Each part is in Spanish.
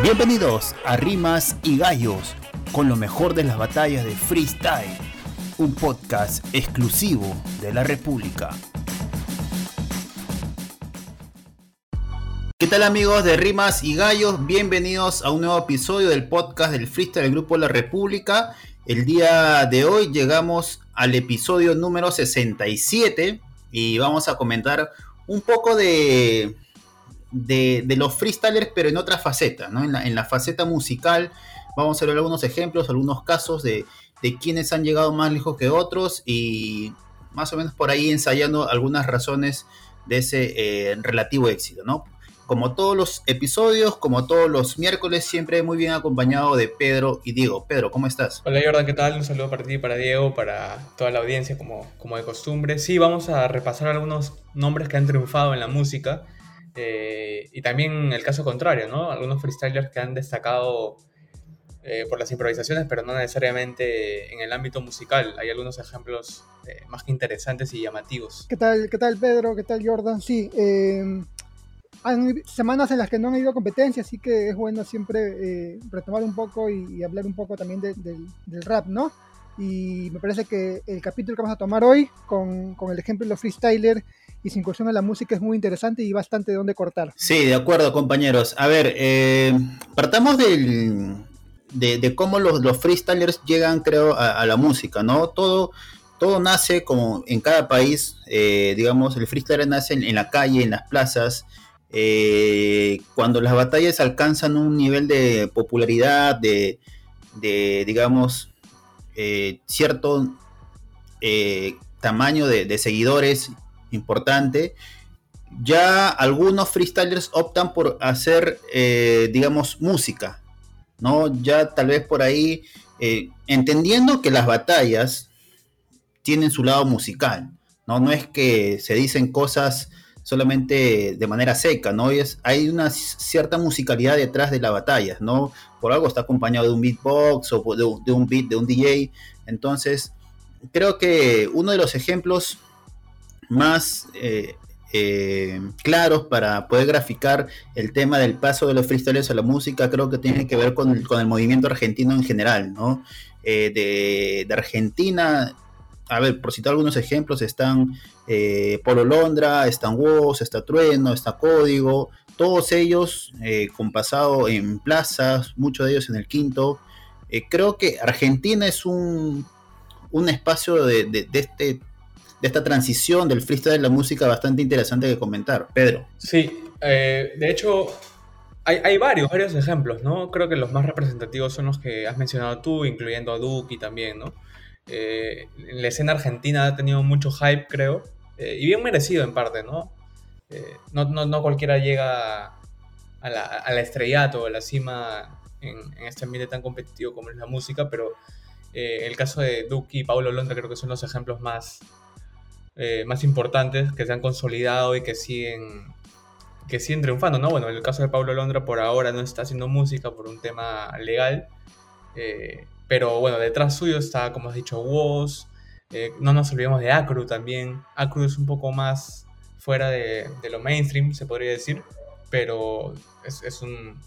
Bienvenidos a Rimas y Gallos, con lo mejor de las batallas de freestyle, un podcast exclusivo de la República. ¿Qué tal amigos de Rimas y Gallos? Bienvenidos a un nuevo episodio del podcast del freestyle del Grupo La República. El día de hoy llegamos al episodio número 67 y vamos a comentar un poco de, de, los freestylers, pero en otra faceta, ¿no? En la, faceta musical vamos a ver algunos ejemplos, algunos casos de, de quienes han llegado más lejos que otros y más o menos por ahí ensayando algunas razones de ese eh, relativo éxito, ¿no? Como todos los episodios, como todos los miércoles, siempre muy bien acompañado de Pedro y Diego. Pedro, ¿cómo estás? Hola Jordan, ¿qué tal? Un saludo para ti, para Diego, para toda la audiencia, como, como de costumbre. Sí, vamos a repasar algunos nombres que han triunfado en la música eh, y también el caso contrario, ¿no? Algunos freestylers que han destacado eh, por las improvisaciones, pero no necesariamente en el ámbito musical. Hay algunos ejemplos eh, más que interesantes y llamativos. ¿Qué tal, qué tal Pedro? ¿Qué tal Jordan? Sí, hay semanas en las que no han habido competencia, así que es bueno siempre eh, retomar un poco y, hablar un poco también del rap, ¿no? Y me parece que el capítulo que vamos a tomar hoy, con, el ejemplo de los freestyler y sin incursión a la música, es muy interesante y bastante de dónde cortar. Sí, de acuerdo, compañeros. A ver, eh, partamos del, de, cómo los, los, freestylers llegan, creo, a, la música, ¿no? Todo todo nace como en cada país, eh, digamos, el freestyler nace en, la calle, en las plazas, eh, cuando las batallas alcanzan un nivel de popularidad, de, digamos, eh, cierto tamaño de, seguidores importante, ya algunos freestylers optan por hacer, digamos, música, ¿no? Ya tal vez por ahí, entendiendo que las batallas tienen su lado musical, ¿no? No es que se dicen cosas solamente de manera seca, ¿no? Es, hay una cierta musicalidad detrás de la batalla, ¿no? Por algo está acompañado de un beatbox o de, un beat de un DJ. Entonces, creo que uno de los ejemplos más eh, eh, claros para poder graficar el tema del paso de los freestyles a la música, creo que tiene que ver con el, movimiento argentino en general, ¿no? Eh, de, de Argentina a ver, por citar algunos ejemplos, están Polo Londra, están Woz, está Trueno, está Código, todos ellos con pasado en plazas, muchos de ellos en el quinto. Creo que Argentina es un, un espacio de, este, de esta transición del freestyle de la música bastante interesante que comentar. Pedro. Sí, de hecho, hay, hay, varios, varios ejemplos, ¿no? Creo que los más representativos son los que has mencionado tú, incluyendo a Duki también, ¿no? Eh, la escena argentina ha tenido mucho hype, creo, eh, y bien merecido en parte, ¿no? Eh, no, no, cualquiera llega a la, a la estrellato, a la cima en, este ambiente tan competitivo como es la música, pero el caso de Duki y Paulo Londra creo que son los ejemplos más, más importantes que se han consolidado y que siguen que siguen triunfando, ¿no? Bueno, en el caso de Pablo Londra por ahora no está haciendo música por un tema legal, eh, pero bueno, detrás suyo está, como has dicho, Woz. Eh, no nos olvidemos de Acru también. Acru es un poco más fuera de, lo mainstream, se podría decir. Pero es, un,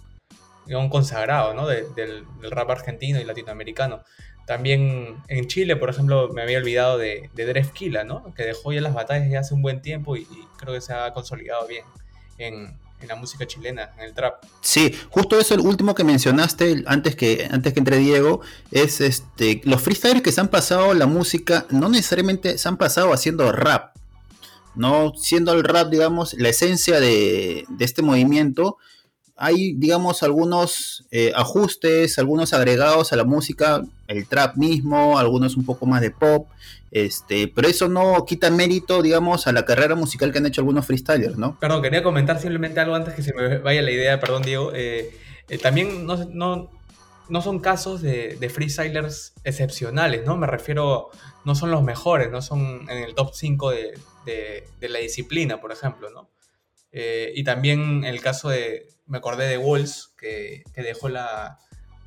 un consagrado ¿no? del, rap argentino y latinoamericano. También en Chile, por ejemplo, me había olvidado de, de Drefkila, ¿no? que dejó ya las batallas ya hace un buen tiempo y creo que se ha consolidado bien en, la música chilena, en el trap. Sí, justo eso, el último que mencionaste antes que, antes que entre Diego, es este, los freestylers que se han pasado la música, no necesariamente se han pasado haciendo rap, no siendo el rap, digamos, la esencia de este movimiento, hay, digamos, algunos eh, ajustes, algunos agregados a la música, el trap mismo, algunos un poco más de pop, este, pero eso no quita mérito, digamos, a la carrera musical que han hecho algunos freestylers, ¿no? Perdón, quería comentar simplemente algo antes que se me vaya la idea, perdón, Diego. Eh, eh, también no, no, no, son casos de, freestylers excepcionales, ¿no? Me refiero, no son los mejores, no son en el top 5 de, de, la disciplina, por ejemplo, ¿no? y también el caso de, me acordé de Walls, que, dejó la,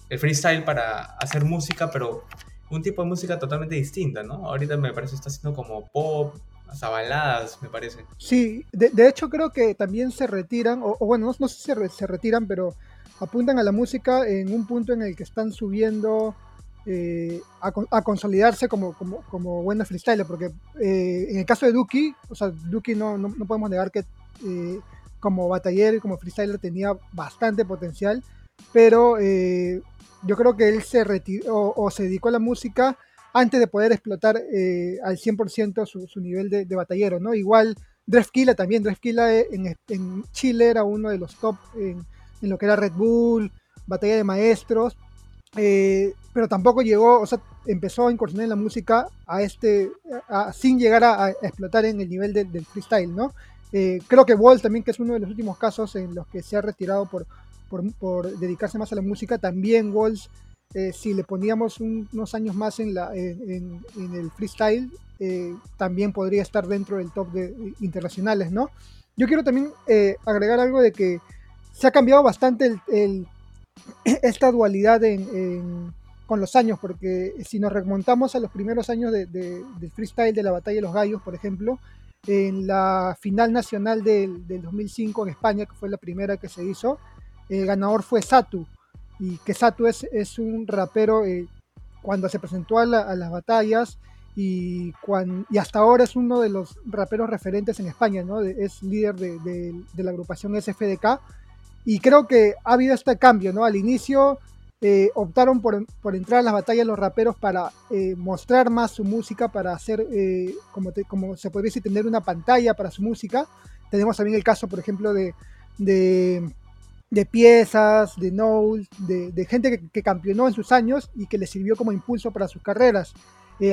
el freestyle para hacer música, pero un tipo de música totalmente distinta, ¿no? Ahorita me parece que está haciendo como pop, hasta baladas, me parece. Sí, de, hecho creo que también se retiran, o, bueno, no, sé si se, retiran, pero apuntan a la música en un punto en el que están subiendo eh, a, consolidarse como, como, como buenos freestylers, porque eh, en el caso de Duki, o sea, Duki no, no, podemos negar que eh, como batallero y como freestyler tenía bastante potencial, pero yo creo que él se retiró o, se dedicó a la música antes de poder explotar al 100% su, su, nivel de, batallero, ¿no? Igual Drefkila también, Drefkila en, en Chile era uno de los top en en lo que era Red Bull, Batalla de Maestros, eh, pero tampoco llegó, o sea, empezó a incursionar en la música a este, sin llegar a, explotar en el nivel del freestyle, ¿no? Eh, creo que Wall también, que es uno de los últimos casos en los que se ha retirado por, por, dedicarse más a la música, también Walls, eh, si le poníamos unos años más en, la, en, el freestyle, también podría estar dentro del top de, internacionales, ¿no? Yo quiero también agregar algo de que se ha cambiado bastante esta dualidad con los años, porque si nos remontamos a los primeros años de, del freestyle de la Batalla de los Gallos, por ejemplo, en la final nacional del, 2005 en España, que fue la primera que se hizo, el ganador fue Satu, y que Satu es, es un rapero eh, cuando se presentó a, las batallas y, y, hasta ahora es uno de los raperos referentes en España, ¿no? es líder de, la agrupación SFDK y creo que ha habido este cambio, ¿no? Al inicio eh, optaron por, entrar a las batallas los raperos para eh, mostrar más su música, para hacer, eh, como, como se podría decir, tener una pantalla para su música. Tenemos también el caso, por ejemplo, de, de, piezas, de Knowles, de, gente que, que, campeonó en sus años y que le sirvió como impulso para sus carreras.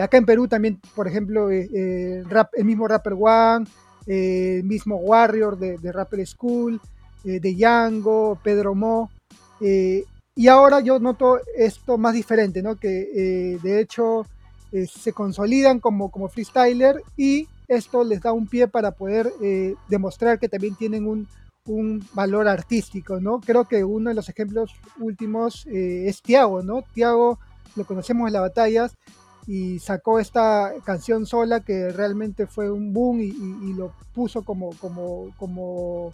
acá en Perú también, por ejemplo, el mismo Rapper One, el mismo Warrior de, Rapper School, de Yango, Pedro Mo. Y ahora yo noto esto más diferente, ¿no? que eh, de hecho se consolidan como, como freestyler y esto les da un pie para poder demostrar que también tienen un, un, valor artístico. ¿no? Creo que uno de los ejemplos últimos es Tiago. ¿no? Tiago lo conocemos en las batallas y sacó esta canción sola que realmente fue un boom y, y lo puso como, como, como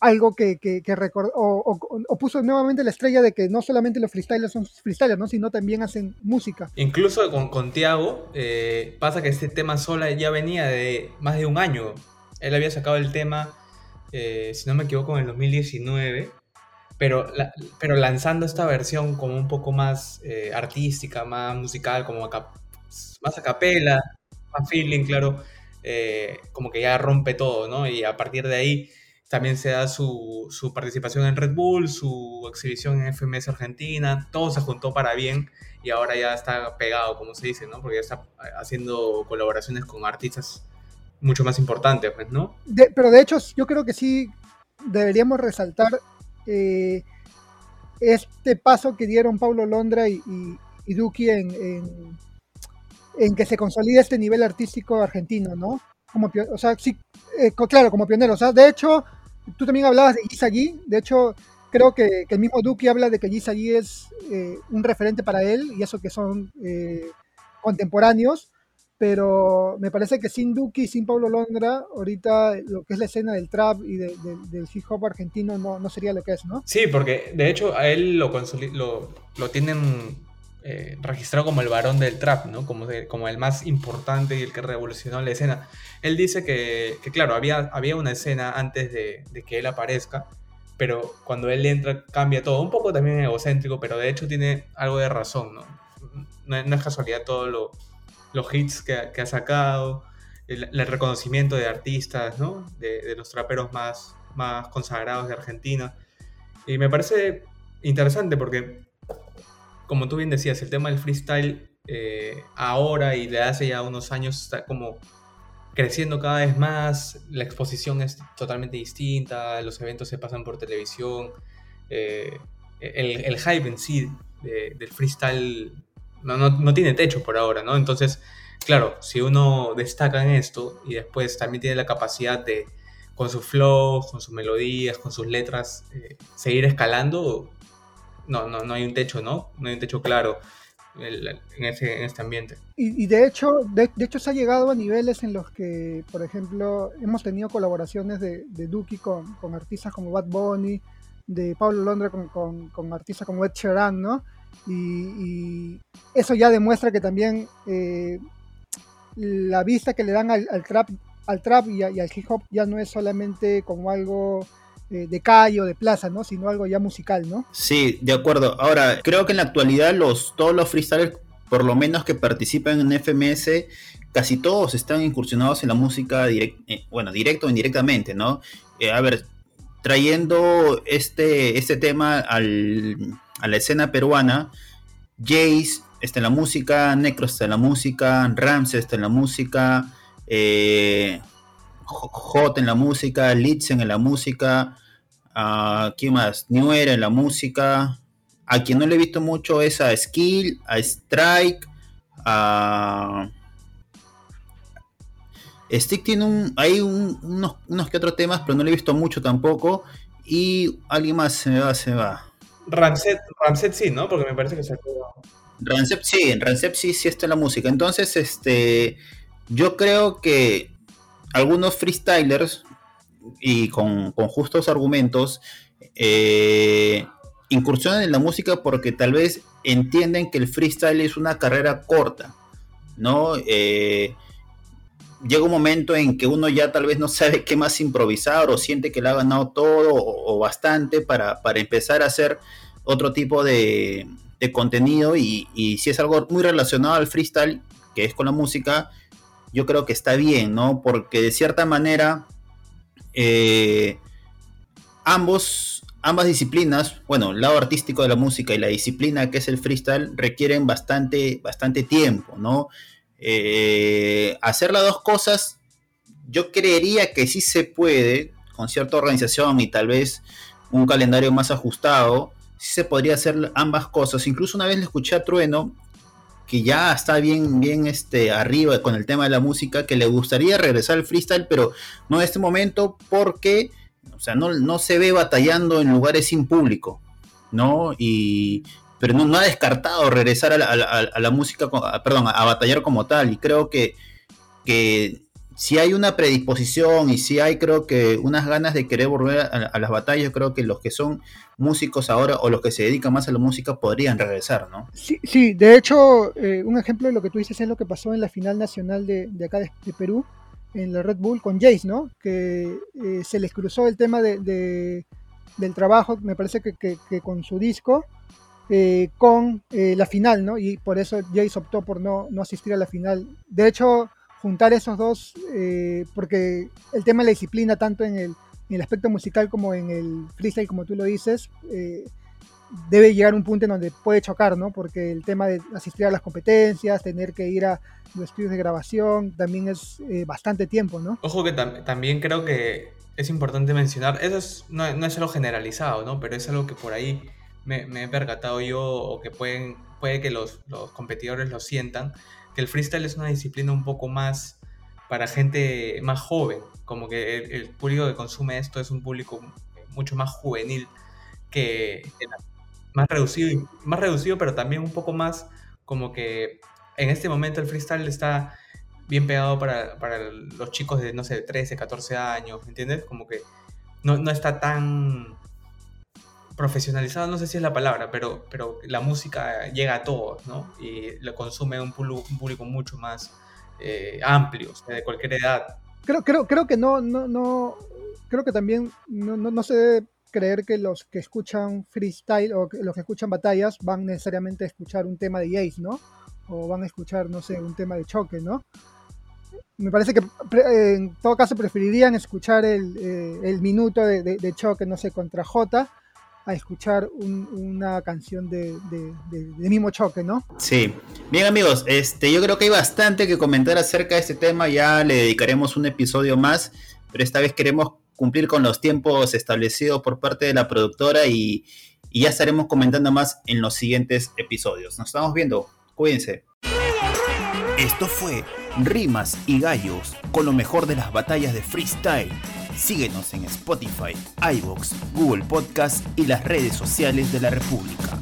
algo que, que, recordó, o, puso nuevamente la estrella de que no solamente los freestylers son freestylers, ¿no? sino también hacen música. Incluso con, con Tiago, eh, pasa que este tema sola ya venía de más de un año. Él había sacado el tema, eh, si no me equivoco, en el 2019, pero, pero lanzando esta versión como un poco más eh, artística, más musical, como más a capela, más feeling, claro, como que ya rompe todo, ¿no? Y a partir de ahí también se da su, participación en Red Bull, su exhibición en FMS Argentina, todo se juntó para bien y ahora ya está pegado, como se dice, ¿no? Porque ya está haciendo colaboraciones con artistas mucho más importantes, pues, ¿no? pero de hecho, yo creo que sí deberíamos resaltar eh, este paso que dieron Paulo Londra y, y, Duki en, en, que se consolida este nivel artístico argentino, ¿no? Como, o sea, sí, eh, claro, como pionero. O sea, de hecho, tú también hablabas de Gisagi, de hecho, creo que, el mismo Duki habla de que Gisagi es eh, un referente para él, y eso que son eh, contemporáneos, pero me parece que sin Duki, sin Pablo Londra, ahorita lo que es la escena del trap y del hip hop argentino no, no, sería lo que es, ¿no? Sí, porque de hecho a él lo, lo, lo tienen eh, registrado como el varón del trap, ¿no? Como, como el más importante y el que revolucionó la escena. Él dice que, claro, había, había una escena antes de, que él aparezca, pero cuando él entra cambia todo. Un poco también egocéntrico, pero de hecho tiene algo de razón, ¿no? No, es casualidad todos los hits que, ha sacado, el, reconocimiento de artistas, ¿no? De, de, los traperos más, más consagrados de Argentina. Y me parece interesante porque como tú bien decías, el tema del freestyle eh, ahora y de hace ya unos años está como creciendo cada vez más, la exposición es totalmente distinta, los eventos se pasan por televisión, eh, el, hype en sí del freestyle no, no, tiene techo por ahora, ¿no? Entonces, claro, si uno destaca en esto y después también tiene la capacidad de, con sus flows, con sus melodías, con sus letras, eh, seguir escalando, no, no, no hay un techo, ¿no? No hay un techo claro en, ese, en este ambiente. Y, de hecho, de, hecho se ha llegado a niveles en los que, por ejemplo, hemos tenido colaboraciones de, de Duki con, con, artistas como Bad Bunny, de Pablo Londra con, con, artistas como Ed Sheeran, ¿no? Y, eso ya demuestra que también eh, la vista que le dan al, trap, al trap y, al hip hop ya no es solamente como algo eh, de calle o de plaza, ¿no? Sino algo ya musical, ¿no? Sí, de acuerdo. Ahora, creo que en la actualidad los, todos los freestylers, por lo menos que participan en FMS, casi todos están incursionados en la música, eh, bueno, directo o indirectamente, ¿no? Eh, a ver, trayendo este, este tema al, a la escena peruana, Jace está en la música, Necro está en la música, Ramses está en la música, eh, Hot en la música, Litzen en la música, uh, ¿quién más? Newer en la música. A quien no le he visto mucho es a Skill, a Strike, a... Stick tiene un, hay unos, unos, que otros temas, pero no le he visto mucho tampoco. Y alguien más se me va, se me va. Ramset, Ramset sí, ¿no? Porque me parece que se Ramset sí, Ramset sí, sí está en la música. Entonces, este, yo creo que algunos freestylers y con, justos argumentos eh, incursionan en la música porque tal vez entienden que el freestyle es una carrera corta, ¿no? Eh, llega un momento en que uno ya tal vez no sabe qué más improvisar o siente que le ha ganado todo o, bastante para, empezar a hacer otro tipo de, contenido y, si es algo muy relacionado al freestyle, que es con la música, yo creo que está bien, ¿no? Porque de cierta manera eh, ambos, ambas disciplinas, bueno, el lado artístico de la música y la disciplina que es el freestyle requieren bastante, bastante tiempo, ¿no? Eh, hacer las dos cosas, yo creería que sí se puede, con cierta organización y tal vez un calendario más ajustado, sí se podría hacer ambas cosas. Incluso una vez le escuché a Trueno que ya está bien, bien este, arriba con el tema de la música, que le gustaría regresar al freestyle, pero no en este momento porque, o sea, no, no se ve batallando en lugares sin público, ¿no? Y, pero no, ha descartado regresar a la, música, perdón, a, batallar como tal, y creo que, que si hay una predisposición y si hay creo que unas ganas de querer volver a, las batallas, creo que los que son músicos ahora o los que se dedican más a la música podrían regresar, ¿no? Sí, sí de hecho, eh, un ejemplo de lo que tú dices es lo que pasó en la final nacional de, acá de, Perú, en la Red Bull con Jace, ¿no? Que eh, se les cruzó el tema de, del trabajo, me parece que, con su disco, eh, con la final, ¿no? Y por eso Jace optó por no, no asistir a la final. De hecho, juntar esos dos, eh, porque el tema de la disciplina, tanto en el, en el, aspecto musical como en el freestyle, como tú lo dices, eh, debe llegar a un punto en donde puede chocar, ¿no? Porque el tema de asistir a las competencias, tener que ir a los estudios de grabación, también es eh, bastante tiempo, ¿no? Ojo que también creo que es importante mencionar, eso no, no, es algo generalizado, ¿no? Pero es algo que por ahí me, me he percatado yo o que pueden, puede que los, los competidores lo sientan, el freestyle es una disciplina un poco más para gente más joven, como que el, público que consume esto es un público mucho más juvenil que, más reducido, más reducido, pero también un poco más como que en este momento el freestyle está bien pegado para, los chicos de, no sé, 13, 14 años, ¿me entiendes? Como que no, no está tan profesionalizado, no sé si es la palabra, pero, pero la música llega a todos, ¿no? Y lo consume un, público mucho más eh, amplio, de cualquier edad. Creo, creo, creo que no, no, no, creo que también no, no, se debe creer que los que escuchan freestyle o los que escuchan batallas van necesariamente a escuchar un tema de Ace, ¿no? O van a escuchar, no sé, un tema de choque, ¿no? Me parece que en todo caso preferirían escuchar el, eh, el minuto de, de, de, choque, no sé, contra J a escuchar una canción de, mismo choque, ¿no? Sí. Bien amigos, este, yo creo que hay bastante que comentar acerca de este tema, ya le dedicaremos un episodio más, pero esta vez queremos cumplir con los tiempos establecidos por parte de la productora y, y ya estaremos comentando más en los siguientes episodios. Nos estamos viendo, cuídense. Esto fue Rimas y Gallos con lo mejor de las batallas de freestyle Síguenos en Spotify, iVoox, Google Podcast y las redes sociales de la República.